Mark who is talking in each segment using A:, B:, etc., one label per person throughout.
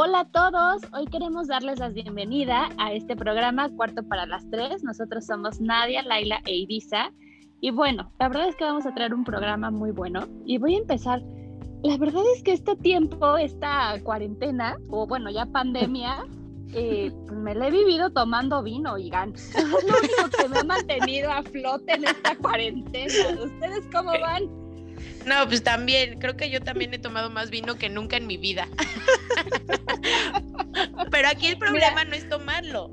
A: Hola a todos, hoy queremos darles la bienvenida a este programa Cuarto para las Tres. Nosotros somos Nadia, Laila e Ibiza. Y bueno, la verdad es que vamos a traer un programa muy bueno. Y voy a empezar. La verdad es que este tiempo, esta cuarentena, o bueno, ya pandemia, eh, me la he vivido tomando vino, oigan. Es lo único que me ha mantenido a flote en esta cuarentena. ¿Ustedes cómo van?
B: No, pues también, creo que yo también he tomado más vino que nunca en mi vida. Pero aquí el problema no es tomarlo.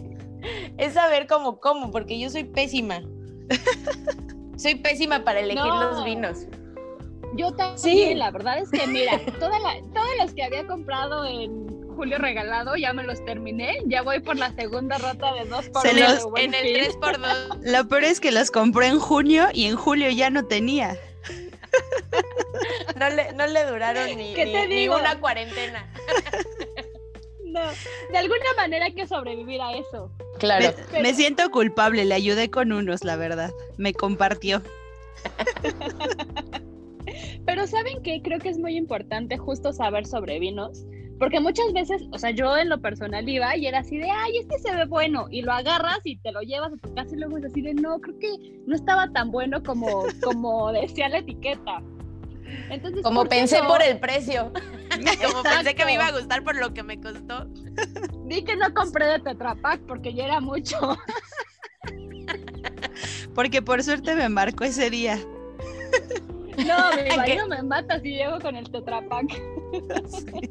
B: es saber cómo cómo, porque yo soy pésima. soy pésima para elegir los vinos.
A: Yo también, sí. la verdad es que mira, todos los que había comprado en julio regalado, ya me los terminé, ya voy por la segunda rota de dos por dos.
B: En el 3 por 2
C: Lo peor es que los compré en junio y en julio ya no tenía.
B: No le, no le duraron ni, ni, una cuarentena.
A: No, de alguna manera hay que sobrevivir a eso.
C: Claro. Me, siento culpable, le ayudé con unos, la verdad. Me compartió.
A: Pero ¿saben qué? Creo que es muy importante justo saber sobre vinos, porque muchas veces, o sea, yo en lo personal iba y era así de, ay, este se ve bueno, y lo agarras y te lo llevas a tu casa y luego es así de, no, creo que no estaba tan bueno como, como decía la etiqueta.
B: Entonces, como pensé por el precio, como pensé que me iba a gustar por lo que me costó.
A: Di que no compré de Tetra Pak porque ya era mucho.
C: porque por suerte me embarcó ese día.
A: No, mi marido me mata si llego con el Tetra Pak. Sí.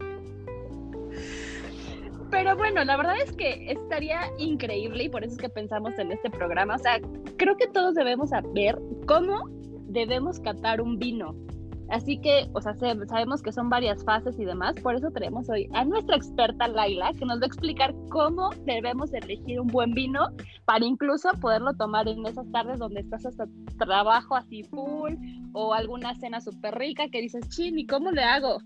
A: Pero bueno, la verdad es que estaría increíble y por eso es que pensamos en este programa. O sea, creo que todos debemos saber cómo debemos catar un vino. Así que, o sea, sabemos que son varias fases y demás, por eso tenemos hoy a nuestra experta Laila, que nos va a explicar cómo debemos elegir un buen vino para incluso poderlo tomar en esas tardes donde estás hasta trabajo así full o alguna cena súper rica que dices, chini, ¿cómo le hago?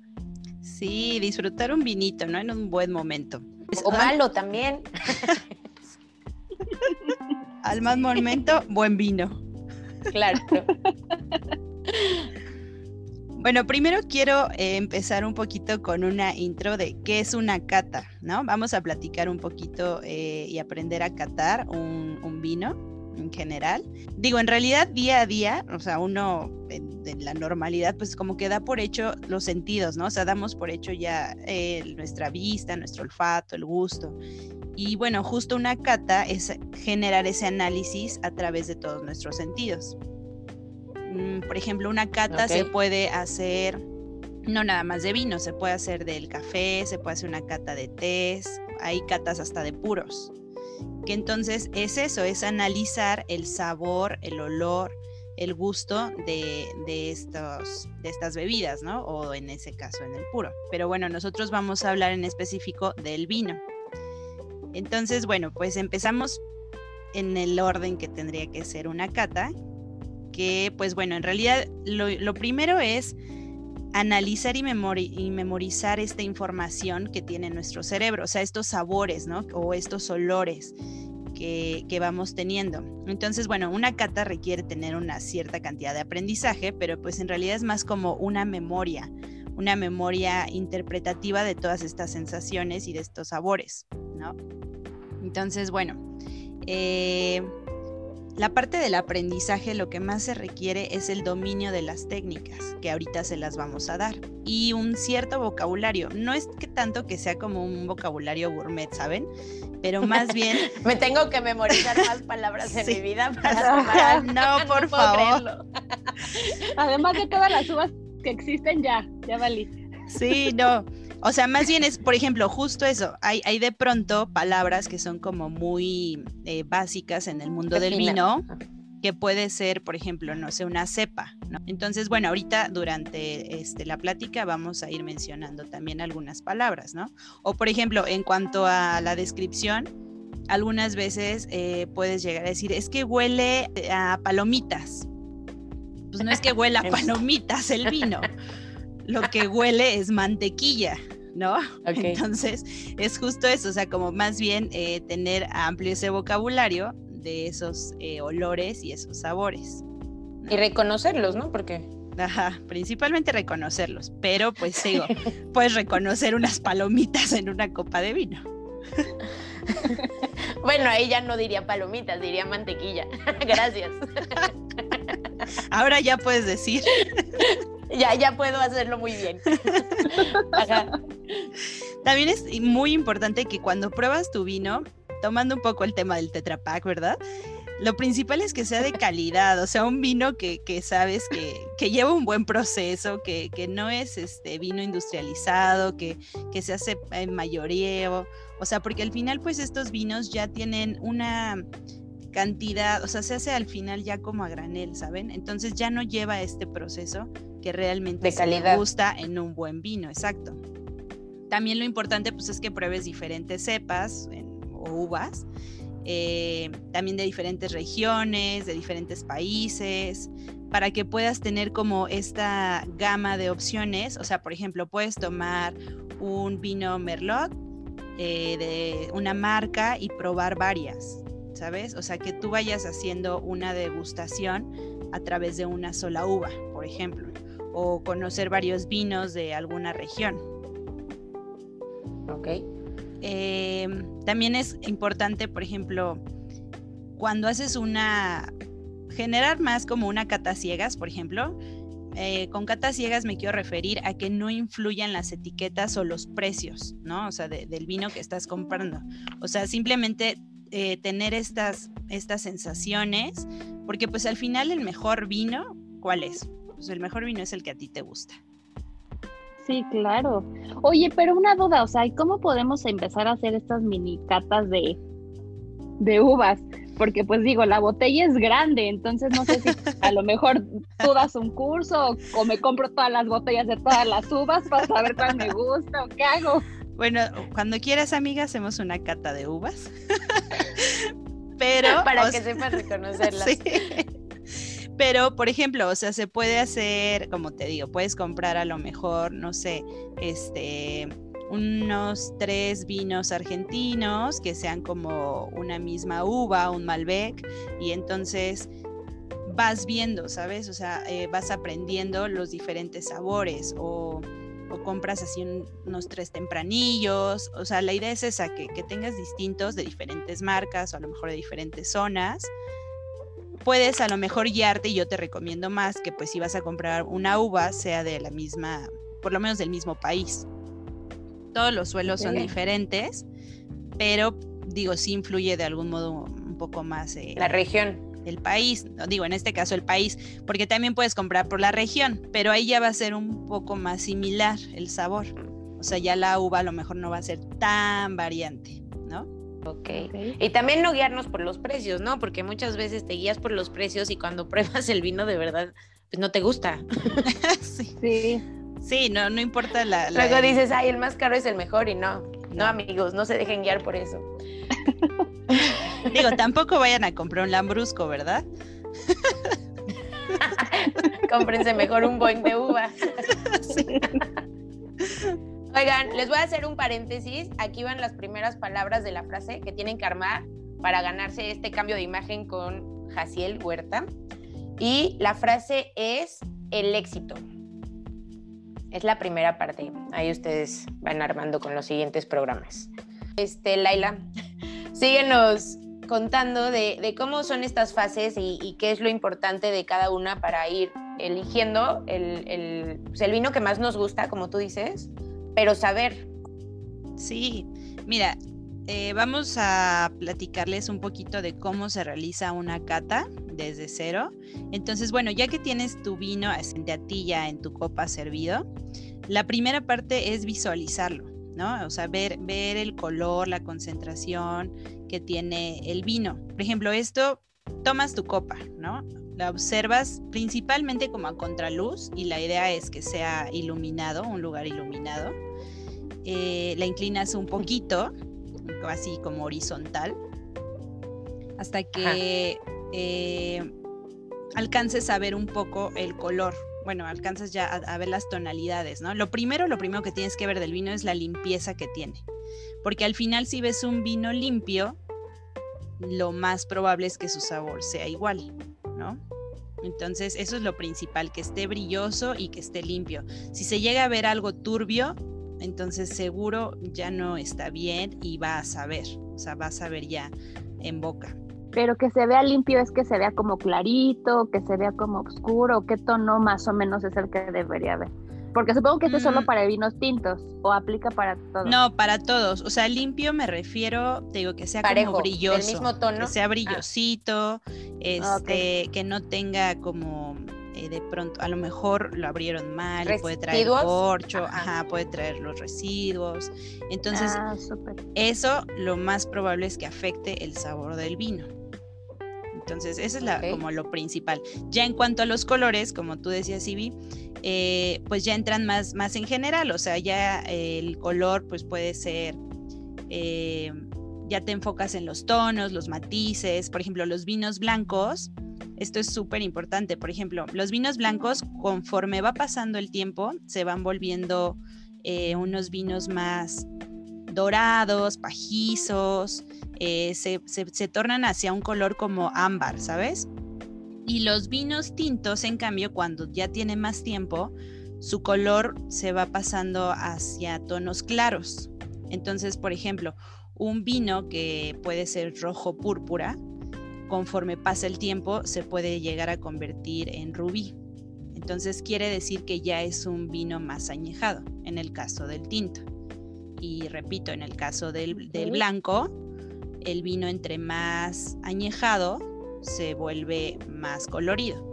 C: Sí, disfrutar un vinito, ¿no? En un buen momento.
B: O malo también.
C: Al más momento, buen vino.
B: Claro.
C: Bueno, primero quiero eh, empezar un poquito con una intro de qué es una cata, ¿no? Vamos a platicar un poquito eh, y aprender a catar un vino en general. Digo, en realidad día a día, o sea, uno en, la normalidad, pues como que da por hecho los sentidos, ¿no? O sea, damos por hecho ya eh, nuestra vista, nuestro olfato, el gusto. Y bueno, justo una cata es generar ese análisis a través de todos nuestros sentidos. Por ejemplo, una cata se puede hacer no nada más de vino, se puede hacer del café, se puede hacer una cata de tés, hay catas hasta de puros que entonces es eso, es analizar el sabor, el olor, el gusto de, estos, de estas bebidas, ¿no? O en ese caso en el puro. Pero bueno, nosotros vamos a hablar en específico del vino. Entonces, bueno, pues empezamos en el orden que tendría que ser una cata, que pues bueno, en realidad lo, lo primero es analizar y, memorizar esta información que tiene nuestro cerebro, o sea, estos sabores, ¿no? O estos olores que, que, vamos teniendo. Entonces, bueno, una cata requiere tener una cierta cantidad de aprendizaje, pero pues en realidad es más como una memoria, una memoria interpretativa de todas estas sensaciones y de estos sabores, ¿no? Entonces, bueno, eh, la parte del aprendizaje lo que más se requiere es el dominio de las técnicas, que ahorita se las vamos a dar, y un cierto vocabulario. No es que tanto que sea como un vocabulario gourmet, ¿saben? Pero más bien...
B: Me tengo que memorizar más palabras en mi vida para
C: No, por favor.
A: Además de todas las uvas que existen ya, ya valí.
C: Sí, no. O sea, más bien es, por ejemplo, justo eso. Hay, hay de pronto palabras que son como muy eh, básicas en el mundo del vino, que puede ser, por ejemplo, no sé, una cepa. ¿no? Entonces, bueno, ahorita durante este, la plática vamos a ir mencionando también algunas palabras, ¿no? O, por ejemplo, en cuanto a la descripción, algunas veces eh, puedes llegar a decir, es que huele a palomitas. Pues no es que huela a palomitas el vino lo que huele es mantequilla, ¿no? Entonces, es justo eso, o sea, como más bien eh, tener amplio ese vocabulario de esos eh, olores y esos sabores.
B: Y reconocerlos, ¿no? Porque
C: Ajá, principalmente reconocerlos, pero pues digo, puedes reconocer unas palomitas en una copa de vino.
B: Bueno, ahí ya no diría palomitas, diría mantequilla. Gracias.
C: Ahora ya puedes decir.
B: Ya, ya puedo hacerlo muy bien.
C: También es muy importante que cuando pruebas tu vino, tomando un poco el tema del Tetra ¿verdad? Lo principal es que sea de calidad, o sea, un vino que, sabes que, lleva un buen proceso, que, no es este vino industrializado, que, que se hace en mayoreo, o sea, porque al final pues estos vinos ya tienen una cantidad, o sea, se hace al final ya como a granel, ¿saben? Entonces ya no lleva este proceso que realmente
B: de calidad.
C: gusta en un buen vino, exacto. También lo importante pues es que pruebes diferentes cepas o uvas eh, también de diferentes regiones, de diferentes países, para que puedas tener como esta gama de opciones. O sea, por ejemplo, puedes tomar un vino Merlot eh, de una marca y probar varias, ¿sabes? O sea, que tú vayas haciendo una degustación a través de una sola uva, por ejemplo, o conocer varios vinos de alguna región.
B: Ok.
C: Eh, también es importante, por ejemplo, cuando haces una, generar más como una cata ciegas, por ejemplo, eh, con catas ciegas me quiero referir a que no influyan las etiquetas o los precios, ¿no? O sea, del vino que estás comprando. O sea, simplemente eh, tener estas, estas sensaciones, porque pues al final el mejor vino, ¿cuál es? Pues el mejor vino es el que a ti te gusta.
A: Sí, claro. Oye, pero una duda, o sea, ¿cómo podemos empezar a hacer estas mini catas de, de uvas? Porque pues digo, la botella es grande, entonces no sé si a lo mejor tú das un curso o, me compro todas las botellas de todas las uvas para saber cuál me gusta o qué hago.
C: Bueno, cuando quieras, amiga, hacemos una cata de uvas. Pero.
B: Para que sepas reconocerlas. Sí.
C: Pero, por ejemplo, o sea, se puede hacer, como te digo, puedes comprar a lo mejor, no sé, este, unos tres vinos argentinos que sean como una misma uva, un Malbec, y entonces vas viendo, ¿sabes? O sea, eh, vas aprendiendo los diferentes sabores o, compras así unos tres tempranillos. O sea, la idea es esa, que, que tengas distintos de diferentes marcas o a lo mejor de diferentes zonas puedes a lo mejor guiarte y yo te recomiendo más que pues si vas a comprar una uva sea de la misma, por lo menos del mismo país. Todos los suelos son diferentes, pero digo, sí influye de algún modo un poco más.
B: Eh, la región.
C: El país, digo, en este caso el país, porque también puedes comprar por la región, pero ahí ya va a ser un poco más similar el sabor. O sea, ya la uva a lo mejor no va a ser tan variante, ¿no?
B: Ok. Y también no guiarnos por los precios, ¿no? Porque muchas veces te guías por los precios y cuando pruebas el vino de verdad, pues no te gusta.
C: sí. sí. no, no importa la,
B: Luego dices, ay, el más caro es el mejor y no. No, amigos, no se dejen guiar por eso.
C: Digo, tampoco vayan a comprar un lambrusco, ¿verdad?
B: Cómprense mejor un buen de uva. Oigan, les voy a hacer un paréntesis. Aquí van las primeras palabras de la frase que tienen que armar para ganarse este cambio de imagen con Jaciel Huerta. Y la frase es el éxito. Es la primera parte. Ahí ustedes van armando con los siguientes programas. Este, Laila, síguenos contando de, cómo son estas fases y, qué es lo importante de cada una para ir eligiendo el, el, pues, el vino que más nos gusta, como tú dices, pero saber.
C: Sí, mira, eh, vamos a platicarles un poquito de cómo se realiza una cata desde cero. Entonces, bueno, ya que tienes tu vino de a ti ya en tu copa servido, la primera parte es visualizarlo, ¿no? O sea, ver, ver el color, la concentración que tiene el vino. Por ejemplo, esto, tomas tu copa, ¿no? La observas principalmente como a contraluz y la idea es que sea iluminado, un lugar iluminado. Eh, la inclinas un poquito, así como horizontal, hasta que eh, alcances a ver un poco el color. Bueno, alcanzas ya a, ver las tonalidades, ¿no? Lo primero, lo primero que tienes que ver del vino es la limpieza que tiene. Porque al final, si ves un vino limpio, lo más probable es que su sabor sea igual. Entonces, eso es lo principal, que esté brilloso y que esté limpio. Si se llega a ver algo turbio, entonces seguro ya no está bien y va a saber, o sea, va a saber ya en boca.
A: Pero que se vea limpio es que se vea como clarito, que se vea como oscuro, ¿qué tono más o menos es el que debería haber? Porque supongo que esto es solo
C: Mm.
A: para vinos tintos o aplica para todos.
C: No, para todos. O sea, limpio me refiero, te digo, que sea
B: Parejo,
C: como brilloso.
B: mismo tono.
C: Que sea brillosito,
A: Ah,
C: este, que no tenga como eh, de pronto, a lo mejor lo abrieron mal puede traer corcho,
B: Ajá.
C: ajá, puede traer los residuos. Entonces,
A: ah,
C: eso lo más probable es que afecte el sabor del vino. Entonces, eso es la, como lo principal. Ya en cuanto a los colores, como tú decías, Ivy, eh, pues ya entran más, más en general. O sea, ya el color pues puede ser, eh, ya te enfocas en los tonos, los matices. Por ejemplo, los vinos blancos, esto es súper importante. Por ejemplo, los vinos blancos, conforme va pasando el tiempo, se van volviendo eh, unos vinos más dorados, pajizos, eh, se, se- se tornan hacia un color como ámbar, ¿sabes? Y los vinos tintos, en cambio, cuando ya tiene más tiempo, su color se va pasando hacia tonos claros. Entonces, por ejemplo, un vino que puede ser rojo púrpura, conforme pasa el tiempo, se puede llegar a convertir en rubí. Entonces quiere decir que ya es un vino más añejado, en el caso del tinto. Y repito, en el caso del, del blanco, el vino entre más añejado se vuelve más colorido.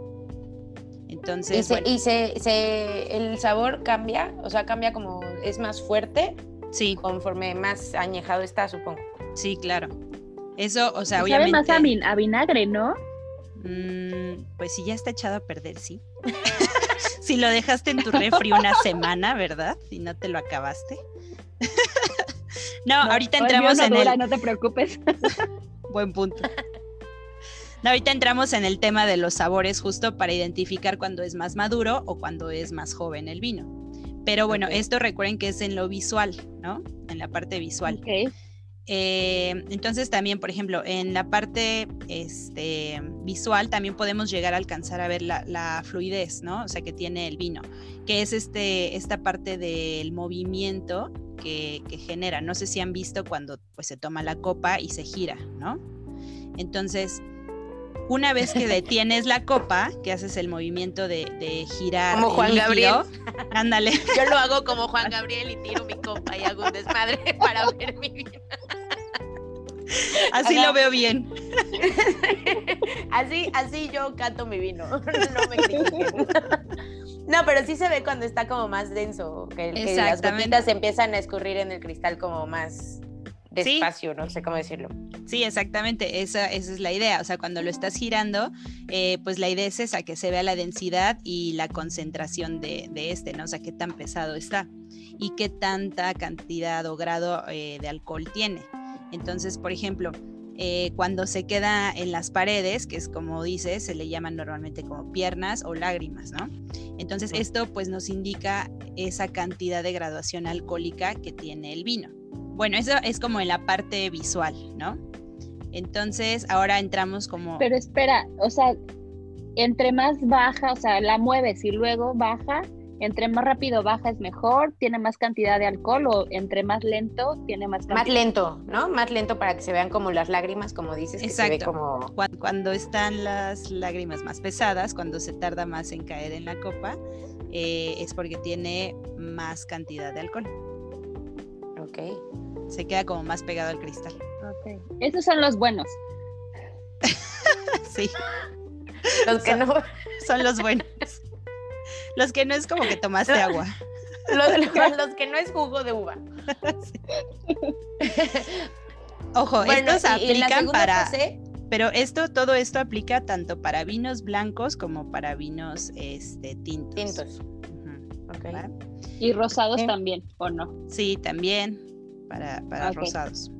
C: Entonces,
B: Y, se,
C: bueno,
B: y se, se- el sabor cambia, o sea, cambia como es más fuerte
C: sí,
B: conforme más añejado está, supongo.
C: sí, claro. Eso, o sea,
A: Sabe
C: obviamente.
A: más a, vin- a vinagre, ¿no?
C: Mm, pues si ya está echado a perder, sí. si lo dejaste en tu refri una semana, ¿verdad? Si no te lo acabaste. no,
A: No,
C: ahorita entramos
A: no
C: en
A: dura,
C: el
A: No te preocupes.
C: buen punto. No, ahorita entramos en el tema de los sabores justo para identificar cuando es más maduro o cuando es más joven el vino. Pero bueno, esto recuerden que es en lo visual, ¿no? En la parte visual.
A: Ok.
C: Eh, entonces también, por ejemplo, en la parte este, visual también podemos llegar a alcanzar a ver la, la fluidez, ¿no? O sea, que tiene el vino, que es este, esta parte del movimiento que, que genera. No sé si han visto cuando pues, se toma la copa y se gira, ¿no? Entonces, una vez que detienes la copa, que haces el movimiento de, de girar.
B: Como Juan
C: líquido, Ándale.
B: Yo lo hago como Juan Gabriel y tiro mi copa y hago un desmadre para ver mi vino.
C: Así
B: Ajá.
C: lo veo bien.
B: Así, así yo canto mi vino. No me critiquen. No, pero sí se ve cuando está como más denso, que, que las gotitas empiezan a escurrir en el cristal como más despacio, no sé cómo decirlo.
C: Sí, exactamente, esa, esa es la idea. O sea, cuando lo estás girando, eh, pues la idea es esa, que se vea la densidad y la concentración de, de este, ¿no? O sea, qué tan pesado está y qué tanta cantidad o grado eh, de alcohol tiene. Entonces, por ejemplo, eh, cuando se queda en las paredes, que es como dices, se le llaman normalmente como piernas o lágrimas, ¿no? Entonces, esto pues nos indica esa cantidad de graduación alcohólica que tiene el vino. Bueno, eso es como en la parte visual, ¿no? Entonces, ahora entramos como...
A: Pero espera, o sea, entre más baja, o sea, la mueves y luego baja, entre más rápido baja es mejor, tiene más cantidad de alcohol o entre más lento tiene más cantidad.
B: Más lento, ¿no? Más lento para que se vean como las lágrimas, como dices, que se ve
C: Exacto.
B: como...
C: Cuando están las lágrimas más pesadas, cuando se tarda más en caer en la copa, eh, es porque tiene más cantidad de alcohol.
B: Ok.
C: Se queda como más pegado al cristal.
A: Ok. Esos son los buenos.
C: Sí,
B: Los que no...
C: son los buenos. Los que no es como que tomaste agua.
B: Los, los- los que no es jugo de uva.
C: Ojo,
B: Bueno,
C: estos aplican para,
B: fase,
C: pero esto, todo esto aplica tanto para vinos blancos como para vinos este, tintos.
B: tintos.
A: Y rosados también, ¿o no?
C: Sí, también para, para rosados.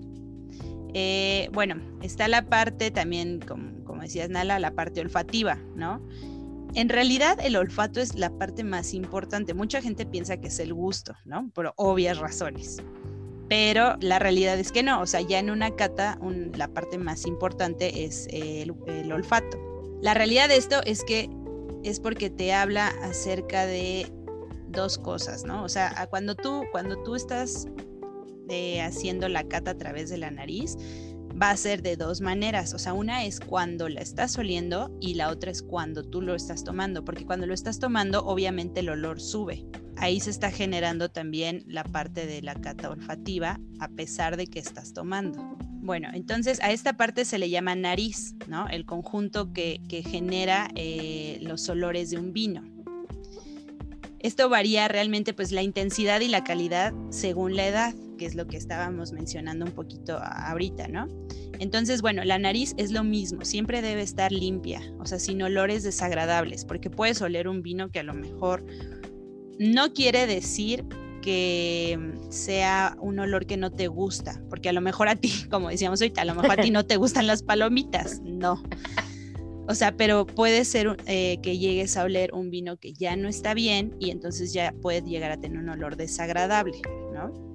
C: Eh, bueno, está la parte también, como, como decías Nala, la parte olfativa, ¿no? En realidad el olfato es la parte más importante. Mucha gente piensa que es el gusto, ¿no? Por obvias razones. Pero la realidad es que no, o sea, ya en una cata un- la parte más importante es el, el olfato. La realidad de esto es que es porque te habla acerca de dos cosas, ¿no? O sea, cuando tú, cuando tú estás eh, haciendo la cata a través de la nariz, va a ser de dos maneras. O sea, una es cuando la estás oliendo y la otra es cuando tú lo estás tomando, porque cuando lo estás tomando, obviamente el olor sube. Ahí se está generando también la parte de la cata olfativa, a pesar de que estás tomando. Bueno, entonces a esta parte se le llama nariz, ¿no? El conjunto que, genera eh, los olores de un vino. Esto varía realmente pues la intensidad y la calidad según la edad, que es lo que estábamos mencionando un poquito ahorita, ¿no? Entonces, bueno, la nariz es lo mismo, siempre debe estar limpia, o sea, sin olores desagradables, porque puedes oler un vino que a lo mejor no quiere decir que sea un olor que no te gusta, porque a lo mejor a ti, como decíamos ahorita, a lo mejor a ti no te gustan las palomitas, no. O sea, pero puede ser eh, que llegues a oler un vino que ya no está bien y entonces ya puede llegar a tener un olor desagradable, ¿no?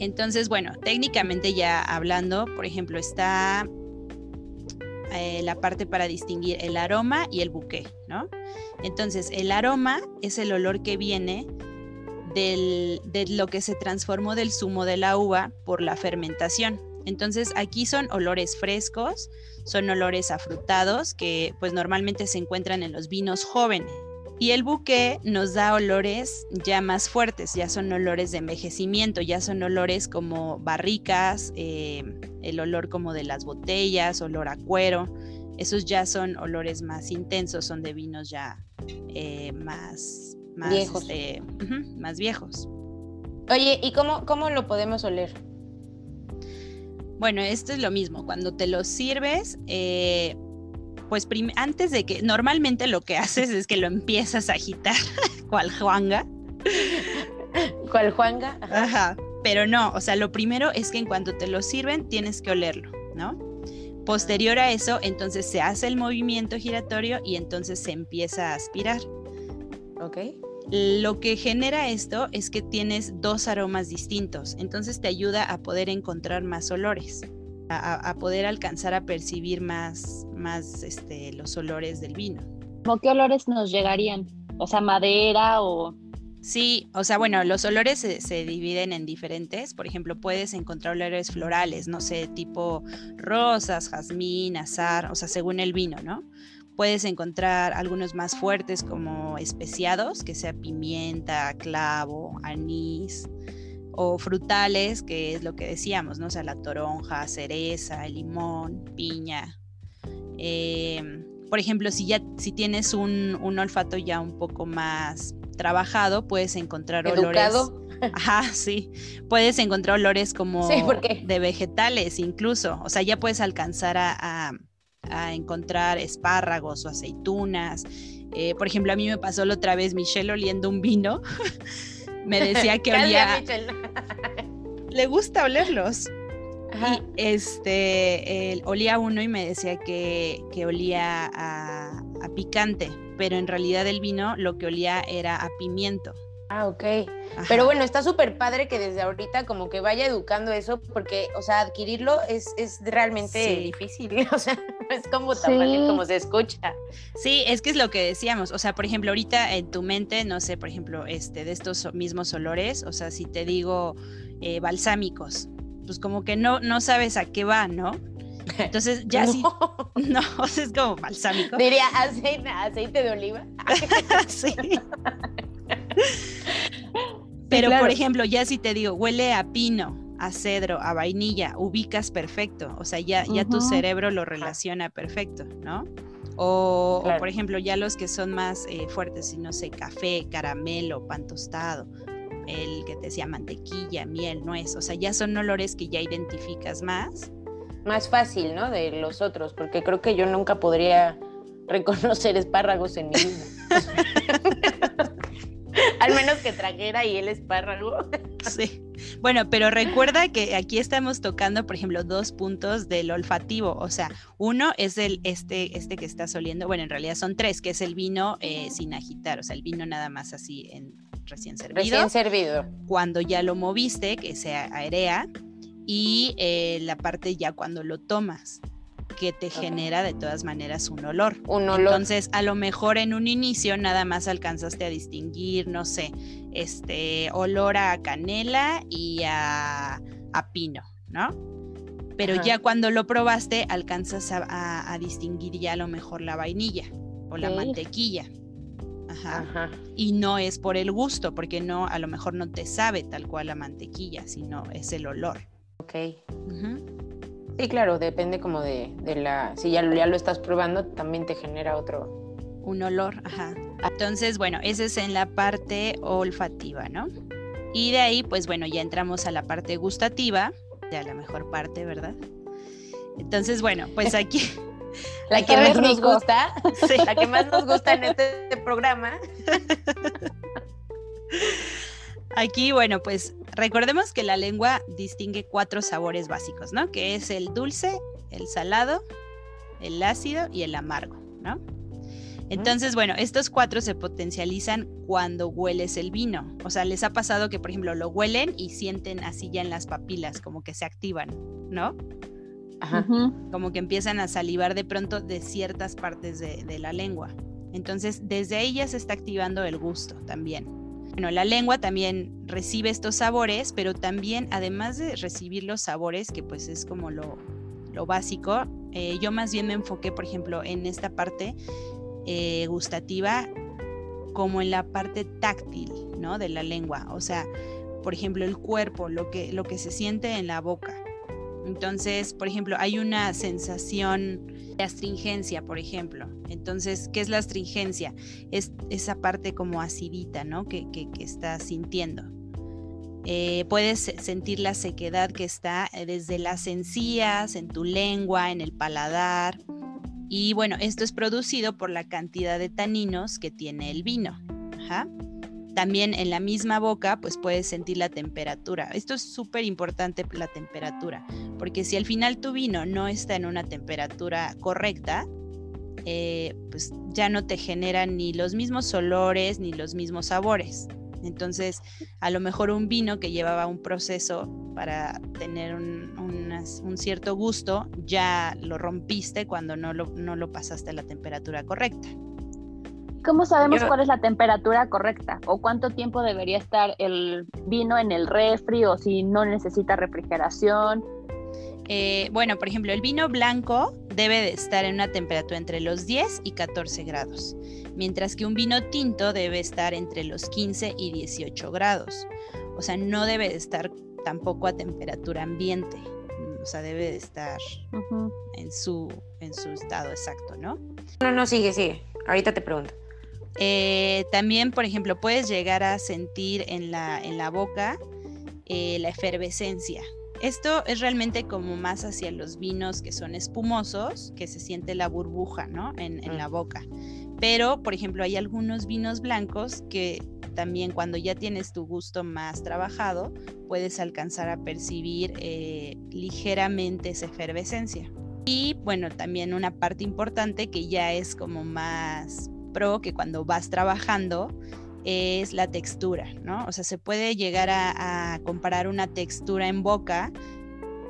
C: Entonces, bueno, técnicamente ya hablando, por ejemplo, está eh, la parte para distinguir el aroma y el buque, ¿no? Entonces, el aroma es el olor que viene de lo que se transformó del zumo de la uva por la fermentación. Entonces aquí son olores frescos, son olores afrutados que pues normalmente se encuentran en los vinos jóvenes. Y el buque nos da olores ya más fuertes, ya son olores de envejecimiento, ya son olores como barricas, eh, el olor como de las botellas, olor a cuero. Esos ya son olores más intensos, son de vinos ya eh, más,
B: viejos.
C: Este, más viejos.
B: Oye, ¿y cómo, cómo lo podemos oler?
C: Bueno, esto es lo mismo. Cuando te lo sirves, eh, pues antes de que, normalmente lo que haces es que lo empiezas a agitar, cual juanga.
B: ¿Cuál juanga?
C: Ajá. Pero no, o sea, lo primero es que en cuanto te lo sirven, tienes que olerlo, ¿no? Posterior a eso, entonces se hace el movimiento giratorio y entonces se empieza a aspirar.
B: Ok.
C: Lo que genera esto es que tienes dos aromas distintos, entonces te ayuda a poder encontrar más olores, a, poder alcanzar a percibir más, más este, los olores del vino.
A: ¿Cómo qué olores nos llegarían? O sea, madera o...
C: Sí, o sea, bueno, los olores se, se, dividen en diferentes. Por ejemplo, puedes encontrar olores florales, no sé, tipo rosas, jazmín, azar, o sea, según el vino, ¿no? Puedes encontrar algunos más fuertes como especiados, que sea pimienta, clavo, anís, o frutales, que es lo que decíamos, ¿no? O sea, la toronja, cereza, limón, piña. Em, por ejemplo, si ya si tienes un, olfato ya un poco más trabajado, puedes encontrar
B: Educado.
C: olores. Ajá, sí. Puedes encontrar olores como de vegetales incluso. O sea, ya puedes alcanzar a a encontrar espárragos o aceitunas. Eh, por ejemplo, a mí me pasó la otra vez Michelle oliendo un vino. me decía que olía. Le gusta olerlos. Y este, olía uno y me decía que, que olía a, a, picante, pero en realidad el vino lo que olía era a pimiento.
B: Ah, ok. Pero bueno, está súper padre que desde ahorita como que vaya educando eso, porque, o sea, adquirirlo es, es realmente difícil, o sea, es como tan fácil como se escucha.
C: Sí, es que es lo que decíamos, o sea, por ejemplo, ahorita en tu mente, no sé, por ejemplo, este, de estos mismos olores, o sea, si te digo eh, balsámicos, pues como que no, no sabes a qué va, ¿no? Entonces ya sí. No, es como balsámico.
B: Diría aceite, aceite de oliva.
C: sí. Pero, por ejemplo, ya si te digo, huele a pino, a cedro, a vainilla, ubicas perfecto. O sea, ya, ya tu cerebro lo relaciona perfecto, ¿no? O, por ejemplo, ya los que son más eh, fuertes, no sé, café, caramelo, pan tostado, el que te decía mantequilla, miel, nuez. O sea, ya son olores que ya identificas más.
B: Más fácil, ¿no? De los otros, porque creo que yo nunca podría reconocer espárragos en mi vida. Al menos que trajera y el espárrago.
C: Sí. Bueno, pero recuerda que aquí estamos tocando, por ejemplo, dos puntos del olfativo. O sea, uno es el este, este que estás oliendo. Bueno, en realidad son tres, que es el vino eh, sin agitar. O sea, el vino nada más así en recién servido.
B: Recién servido.
C: Cuando ya lo moviste, que se aerea. Y eh, la parte ya cuando lo tomas que te genera de todas maneras un olor.
B: Un olor.
C: Entonces, a lo mejor en un inicio nada más alcanzaste a distinguir, no sé, este olor a canela y a, a pino, ¿no? Pero
B: Ajá.
C: ya cuando lo probaste, alcanzas a, a- a distinguir ya a lo mejor la vainilla o la mantequilla. Ajá.
B: Ajá.
C: Y no es por el gusto, porque no, a lo mejor no te sabe tal cual la mantequilla, sino es el olor.
B: Ok.
C: Ujú.
B: Sí, claro, depende como de, de la... Si ya, lo- ya lo estás probando, también te genera otro...
C: Un olor, ajá. Entonces, bueno, ese es en la parte olfativa, ¿no? Y de ahí, pues bueno, ya entramos a la parte gustativa, ya la mejor parte, ¿verdad? Entonces, bueno, pues aquí,
B: La que más nos gusta,
C: sí,
B: la que más nos gusta en este programa.
C: aquí, bueno, pues recordemos que la lengua distingue cuatro sabores básicos, ¿no? Que es el dulce, el salado, el ácido y el amargo, ¿no? Entonces, bueno, estos cuatro se potencializan cuando hueles el vino. O sea, les ha pasado que, por ejemplo, lo huelen y sienten así ya en las papilas, como que se activan, ¿no?
B: Ajá.
C: Como que empiezan a salivar de pronto de ciertas partes de, de la lengua. Entonces, desde ahí ya se está activando el gusto también. Bueno, la lengua también recibe estos sabores, pero también, además de recibir los sabores, que pues es como lo, lo básico, eh, yo más bien me enfoqué, por ejemplo, en esta parte eh, gustativa como en la parte táctil, ¿no? De la lengua. O sea, por ejemplo, el cuerpo, lo que, lo que se siente en la boca. Entonces, por ejemplo, hay una sensación astringencia, por ejemplo. Entonces, ¿qué es la astringencia? Es esa parte como acidita, ¿no? Que, que, estás sintiendo. Eh, puedes se- sentir la sequedad que está eh, desde las encías, en tu lengua, en el paladar. Y bueno, esto es producido por la cantidad de taninos que tiene el vino. Ajá. También en la misma boca, pues puedes sentir la temperatura. Esto es súper importante, la temperatura, porque si al final tu vino no está en una temperatura correcta, eh, pues ya no te genera ni los mismos olores ni los mismos sabores. Entonces, a lo mejor un vino que llevaba un proceso para tener un, un cierto gusto, ya lo rompiste cuando no lo, no lo pasaste a la temperatura correcta.
A: ¿Cómo sabemos
B: Yo-
A: cuál es la temperatura correcta? ¿O cuánto tiempo debería estar el vino en el refri? ¿O si no necesita refrigeración?
C: Eh, bueno, por ejemplo, el vino blanco debe de estar en una temperatura entre los 10 y 14 grados, mientras que un vino tinto debe estar entre los 15 y 18 grados. O sea, no debe de estar tampoco a temperatura ambiente, o sea, debe de estar en su, en su estado exacto, ¿no?
B: No, no, sigue, sigue. Ahorita te pregunto.
C: Eh, también, por ejemplo, puedes llegar a sentir en la, en la boca eh, la efervescencia. Esto es realmente como más hacia los vinos que son espumosos, que se siente la burbuja, ¿no? En, en la boca. Pero, por ejemplo, hay algunos vinos blancos que también cuando ya tienes tu gusto más trabajado, puedes alcanzar a percibir eh, ligeramente esa efervescencia. Y bueno, también una parte importante que ya es como más pro que cuando vas trabajando es la textura, ¿no? O sea, se puede llegar a, a comparar una textura en boca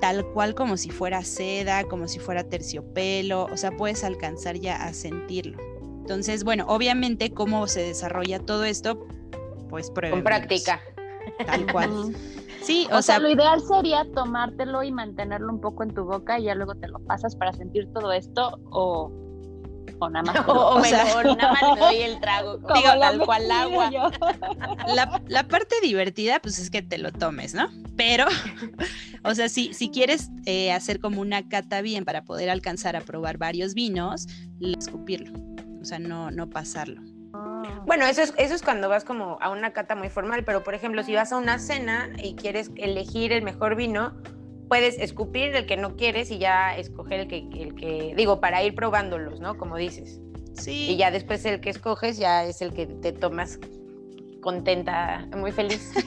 C: tal cual como si fuera seda, como si fuera terciopelo, o sea, puedes alcanzar ya a sentirlo. Entonces, bueno, obviamente cómo se desarrolla todo esto, pues prueben
B: Con práctica.
C: Tal cual. Sí,
A: O,
C: o,
A: sea,
C: sea,
A: lo ideal sería tomártelo y mantenerlo un poco en tu boca y ya luego te lo pasas para sentir todo esto o, o nada más.
B: O, o
C: O
B: me
C: sea-
B: nada más le doy el trago,
A: como
B: digo, tal cual agua.
C: la parte divertida, pues es que te lo tomes, ¿no? Pero, o sea, si, si quieres eh, hacer como una cata bien para poder alcanzar a probar varios vinos, escupirlo. O sea, no, no pasarlo.
B: Bueno, eso es, eso es cuando vas como a una cata muy formal, pero por ejemplo, si vas a una cena y quieres elegir el mejor vino, puedes escupir el que no quieres y ya escoger el que, el que digo, para ir probándolos, ¿no? Como dices.
C: Sí.
B: Y ya después el que escoges ya es el que te tomas contenta, muy feliz.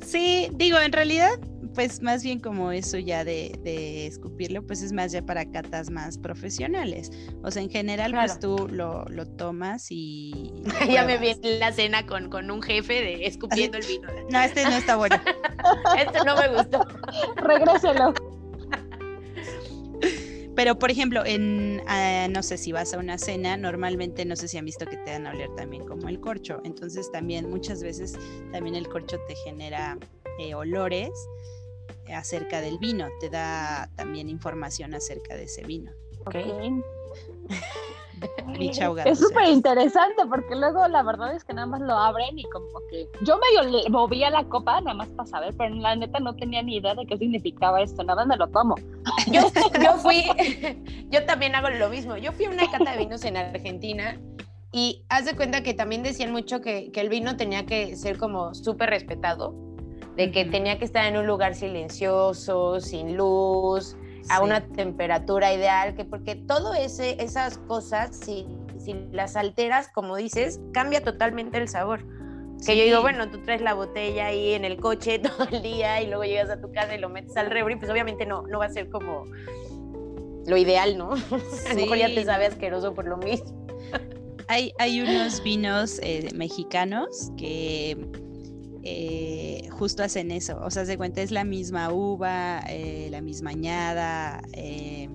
C: Sí, digo, en realidad, pues más bien como eso ya de, de escupirlo, pues es más ya para catas más profesionales. O sea, en general, pues tú lo, lo tomas y... lo
B: ya me vi la cena con, con un jefe de escupiendo el vino.
C: No, este no está bueno.
B: Este no me gustó.
A: Regréselo.
C: Pero, por ejemplo, en, ah, no sé si vas a una cena, normalmente no sé si han visto que te dan a oler también como el corcho. Entonces también muchas veces también el corcho te genera eh, olores acerca del vino, te da también información acerca de ese vino.
A: Okay. Es súper interesante porque luego la verdad es que nada más lo abren y como que yo medio movía la copa nada más para saber, pero la neta no tenía ni idea de qué significaba esto, nada me lo tomo.
B: Yo, yo fui, yo también hago lo mismo, yo fui a una cata de vinos en Argentina y haz de cuenta que también decían mucho que, que el vino tenía que ser como súper respetado, de que tenía que estar en un lugar silencioso, sin luz, a una temperatura ideal, que porque todo ese, esas cosas, si, si las alteras, como dices, cambia totalmente el sabor. Que yo digo, bueno, tú traes la botella ahí en el coche todo el día y luego llegas a tu casa y lo metes al refri, pues obviamente no, no va a ser como lo ideal, ¿no? a lo mejor ya te sabe asqueroso por lo mismo.
C: Hay, hay unos vinos eh, mexicanos que eh, justo hacen eso. O sea, se cuenta, es la misma uva, eh, la misma añada, eh,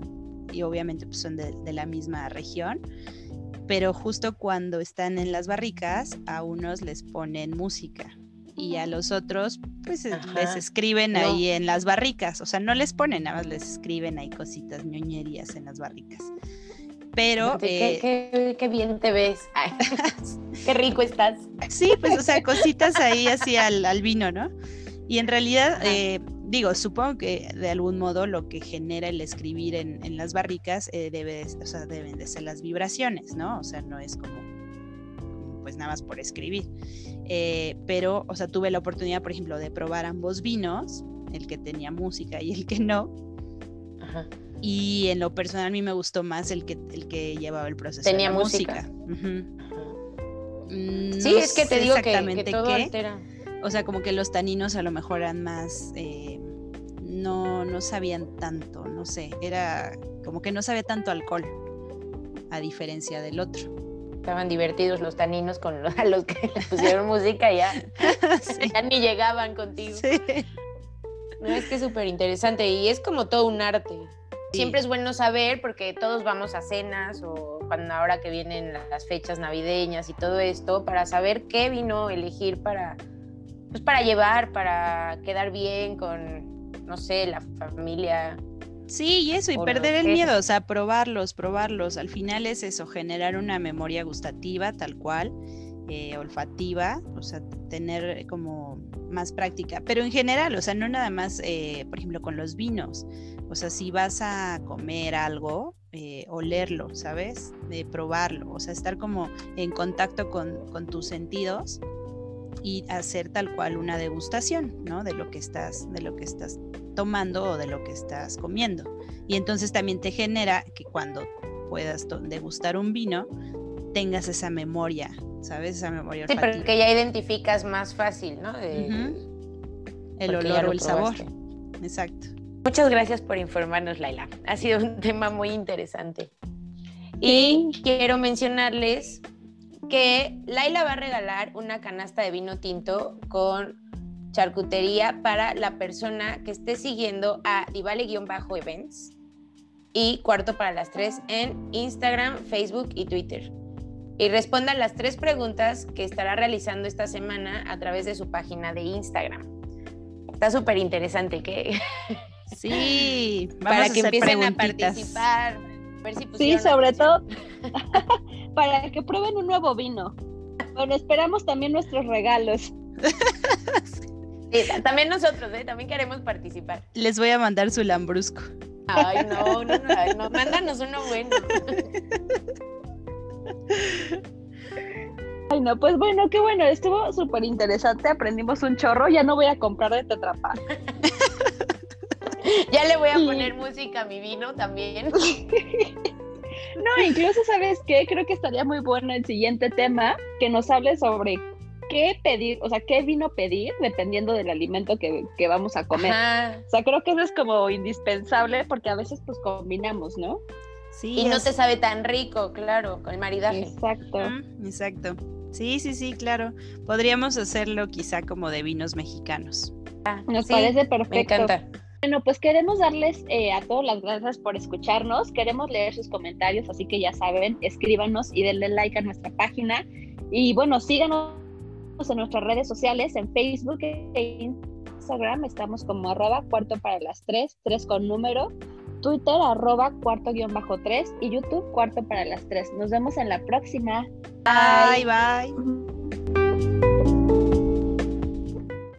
C: y obviamente pues, son de, la misma región. Pero justo cuando están en las barricas, a unos les ponen música y a los otros pues les escriben ahí en las barricas. O sea, no les ponen, nada más les escriben ahí cositas, ñoñerías en las barricas pero...
B: Qué, eh, bien te ves, qué rico estás.
C: Sí, pues o sea, cositas ahí así al, vino, ¿no? Y en realidad, eh, digo, supongo que de algún modo lo que genera el escribir en, las barricas eh, debe, o sea, deben de ser las vibraciones, ¿no? O sea, no es como, pues nada más por escribir. pero, o sea, tuve la oportunidad, por ejemplo, de probar ambos vinos, el que tenía música y el que no. Ajá. Y en lo personal a mí me gustó más el que, el que llevaba el proceso
B: Tenía de la música. Mm, sí, es que te digo que, que todo altera.
C: O sea, como que los taninos a lo mejor eran más... Eh, no, no sabían tanto, no sé, era como que no sabía tanto alcohol, a diferencia del otro.
B: Estaban divertidos los taninos con los, a los que les pusieron música ya, ya ni llegaban contigo. Sí. No, es que es súper interesante y es como todo un arte. Siempre es bueno saber porque todos vamos a cenas o cuando ahora que vienen las fechas navideñas y todo esto para saber qué vino elegir para pues para llevar, para quedar bien con no sé, la familia.
C: Sí, y eso, y perder el miedo, o sea, probarlos, probarlos. Al final es eso, generar una memoria gustativa tal cual, eh, olfativa, o sea, tener como más práctica. Pero en general, o sea, no nada más, eh, por ejemplo, con los vinos. O sea, si vas a comer algo, eh, olerlo, ¿sabes? De probarlo, o sea, estar como en contacto con, con, tus sentidos y hacer tal cual una degustación, ¿no? De lo que estás, de lo que estás tomando o de lo que estás comiendo. Y entonces también te genera que cuando puedas degustar un vino, tengas esa memoria, ¿sabes? Esa memoria.
B: Sí, pero que ya identificas más fácil, ¿no?
C: El olor o el sabor. Exacto.
B: Muchas gracias por informarnos, Laila. Ha sido un tema muy interesante. Y quiero mencionarles que Laila va a regalar una canasta de vino tinto con charcutería para la persona que esté siguiendo a Divale-events y cuarto para las tres en Instagram, Facebook y Twitter. Y respondan las tres preguntas que estará realizando esta semana a través de su página de Instagram. Está súper interesante que
C: Sí,
B: para que empiecen a participar.
A: sí, sobre todo para que prueben un nuevo vino. Bueno, esperamos también nuestros regalos.
B: también nosotros, ¿eh? también queremos participar.
C: Les voy a mandar su lambrusco.
B: Ay, no, no, no, no mándanos uno bueno.
A: Ay, no, pues bueno, qué bueno, estuvo súper interesante, aprendimos un chorro, ya no voy a comprar de Tetrapa.
B: ya le voy a poner música a mi vino también.
A: no, incluso, ¿sabes qué? Creo que estaría muy bueno el siguiente tema, que nos hable sobre qué pedir, o sea, qué vino pedir dependiendo del alimento que, vamos a comer. O sea, creo que eso es como indispensable porque a veces pues combinamos, ¿no?
B: Sí. Y no te sabe tan rico, claro, con el maridaje.
A: Exacto.
C: exacto. Sí, sí, sí, claro. Podríamos hacerlo quizá como de vinos mexicanos.
A: Ah, Nos parece perfecto. Me encanta. Bueno, pues queremos darles eh, a todos las gracias por escucharnos. Queremos leer sus comentarios, así que ya saben, escríbanos y denle like a nuestra página. Y bueno, síganos en nuestras redes sociales, en Facebook e Instagram. Estamos como arroba cuarto para las tres, tres con número. Twitter arroba cuarto guion bajo tres y YouTube cuarto para las tres. Nos vemos en la próxima.
C: bye. bye.